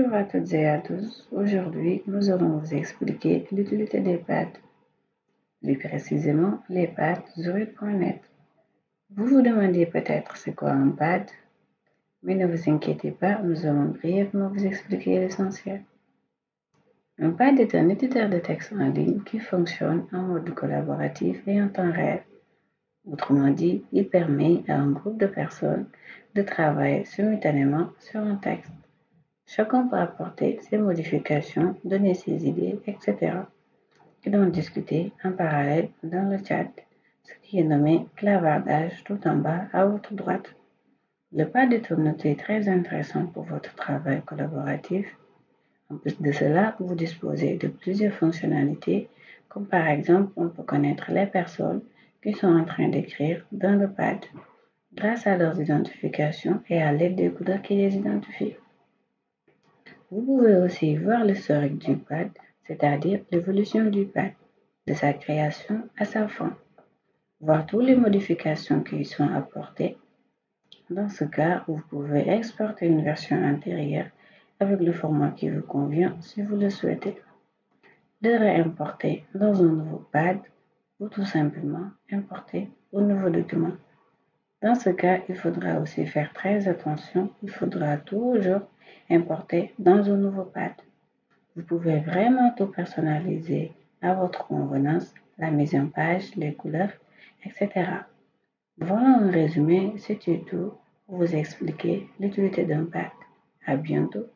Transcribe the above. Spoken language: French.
Bonjour à toutes et à tous. Aujourd'hui, nous allons vous expliquer l'utilité des pads. Plus précisément, les pads Zoid.net. Vous vous demandez peut-être c'est quoi un pad, mais ne vous inquiétez pas, nous allons brièvement vous expliquer l'essentiel. Un pad est un éditeur de texte en ligne qui fonctionne en mode collaboratif et en temps réel. Autrement dit, il permet à un groupe de personnes de travailler simultanément sur un texte. Chacun peut apporter ses modifications, donner ses idées, etc. et d'en discuter en parallèle dans le chat, ce qui est nommé clavardage tout en bas à votre droite. Le pad est un outil très intéressant pour votre travail collaboratif. En plus de cela, vous disposez de plusieurs fonctionnalités, comme par exemple, on peut connaître les personnes qui sont en train d'écrire dans le pad grâce à leurs identifications et à l'aide des couleurs qui les identifient. Vous pouvez aussi voir l'historique du pad, c'est-à-dire l'évolution du pad, de sa création à sa fin, voir toutes les modifications qui y sont apportées. Dans ce cas, vous pouvez exporter une version intérieure avec le format qui vous convient si vous le souhaitez. De réimporter dans un nouveau pad ou tout simplement importer au nouveau document. Dans ce cas, il faudra aussi faire très attention. Il faudra toujours importer dans un nouveau pad. Vous pouvez vraiment tout personnaliser à votre convenance, la mise en page, les couleurs, etc. Voilà un résumé, c'était tout pour vous expliquer l'utilité d'un pad. À bientôt.